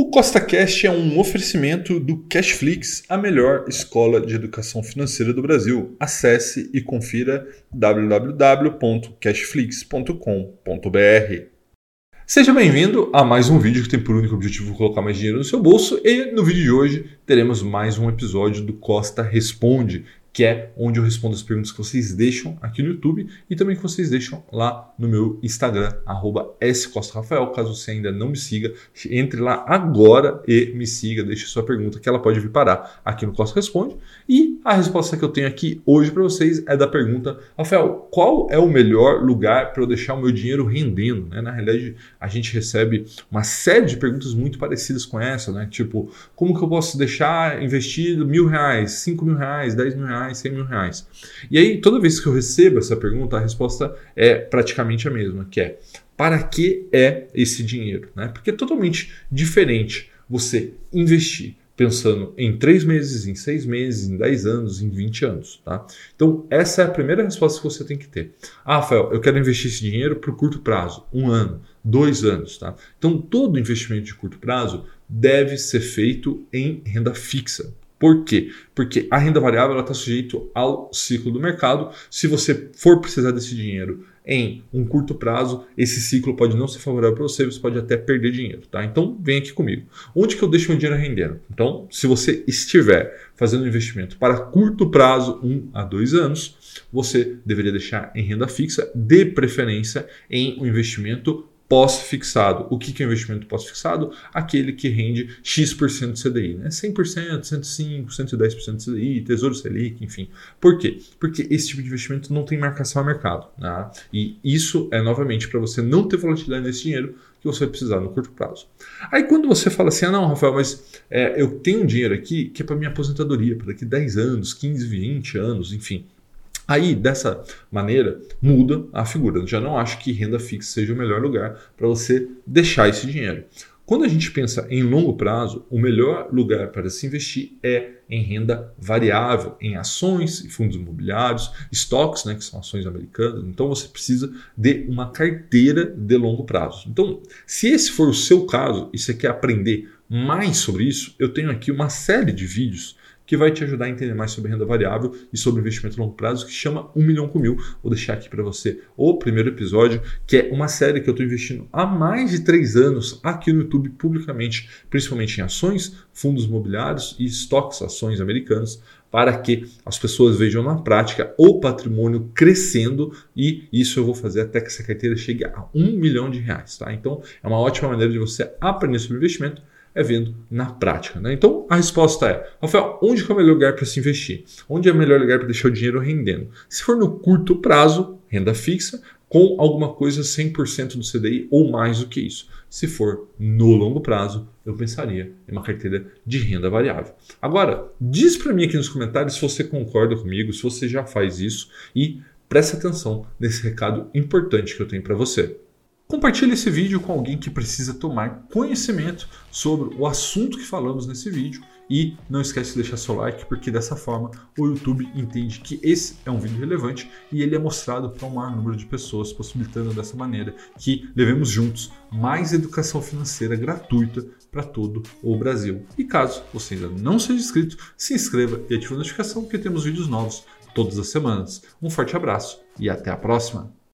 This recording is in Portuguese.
O CostaCast é um oferecimento do Cashflix, a melhor escola de educação financeira do Brasil. Acesse e confira www.cashflix.com.br. Seja bem-vindo a mais um vídeo que tem por único objetivo colocar mais dinheiro no seu bolso e no vídeo de hoje teremos mais um episódio do Costa Responde, que é onde eu respondo as perguntas que vocês deixam aqui no YouTube e também que vocês deixam lá no meu Instagram, @scosta_rafael. Caso você ainda não me siga, entre lá agora e me siga, deixe sua pergunta que ela pode vir parar aqui no Costa Responde. E a resposta que eu tenho aqui hoje para vocês é da pergunta, Rafael, qual é o melhor lugar para eu deixar o meu dinheiro rendendo? Né? Na realidade, a gente recebe uma série de perguntas muito parecidas com essa, né? Tipo, como que eu posso deixar investido mil reais, cinco mil reais, dez mil reais? Reais, 100 mil reais. E aí, toda vez que eu recebo essa pergunta, a resposta é praticamente a mesma, que é para que é esse dinheiro? Né? Porque é totalmente diferente você investir pensando em três meses, em seis meses, em 10 anos, em 20 anos. Tá? Então, essa é a primeira resposta que você tem que ter. Ah, Rafael, eu quero investir esse dinheiro para o curto prazo, um ano, dois anos. Tá? Então, todo investimento de curto prazo deve ser feito em renda fixa. Por quê? Porque a renda variável está sujeita ao ciclo do mercado. Se você for precisar desse dinheiro em um curto prazo, esse ciclo pode não ser favorável para você, você pode até perder dinheiro, tá? Então vem aqui comigo. Onde que eu deixo meu dinheiro rendendo? Então, se você estiver fazendo um investimento para curto prazo, um a dois anos, você deveria deixar em renda fixa, de preferência em um investimento pós-fixado. O que é investimento pós-fixado? Aquele que rende X% de CDI, né? 100%, 105%, 110% de CDI, Tesouro Selic, enfim. Por quê? Porque esse tipo de investimento não tem marcação a mercado. Né? E isso é, novamente, para você não ter volatilidade nesse dinheiro que você vai precisar no curto prazo. Aí quando você fala assim, ah não, Rafael, mas é, eu tenho um dinheiro aqui que é para minha aposentadoria, para daqui 10 anos, 15, 20 anos, enfim. Aí, dessa maneira, muda a figura. Eu já não acho que renda fixa seja o melhor lugar para você deixar esse dinheiro. Quando a gente pensa em longo prazo, o melhor lugar para se investir é em renda variável, em ações e fundos imobiliários, estoques, né, que são ações americanas. Então você precisa de uma carteira de longo prazo. Então, se esse for o seu caso e você quer aprender mais sobre isso, eu tenho aqui uma série de vídeos que vai te ajudar a entender mais sobre renda variável e sobre investimento a longo prazo, que chama 1 milhão com mil. Vou deixar aqui para você o primeiro episódio, que é uma série que eu estou investindo há mais de três anos aqui no YouTube publicamente, principalmente em ações, fundos imobiliários e estoques, ações americanas, para que as pessoas vejam na prática o patrimônio crescendo e isso eu vou fazer até que essa carteira chegue a um milhão de reais. Tá? Então é uma ótima maneira de você aprender sobre investimento é vendo na prática. Né? Então a resposta é: Rafael, onde é o melhor lugar para se investir? Onde é o melhor lugar para deixar o dinheiro rendendo? Se for no curto prazo, renda fixa, com alguma coisa 100% do CDI ou mais do que isso. Se for no longo prazo, eu pensaria em uma carteira de renda variável. Agora, diz para mim aqui nos comentários se você concorda comigo, se você já faz isso e preste atenção nesse recado importante que eu tenho para você. Compartilhe esse vídeo com alguém que precisa tomar conhecimento sobre o assunto que falamos nesse vídeo e não esquece de deixar seu like, porque dessa forma o YouTube entende que esse é um vídeo relevante e ele é mostrado para um maior número de pessoas, possibilitando dessa maneira que levemos juntos mais educação financeira gratuita para todo o Brasil. E caso você ainda não seja inscrito, se inscreva e ative a notificação, porque temos vídeos novos todas as semanas. Um forte abraço e até a próxima!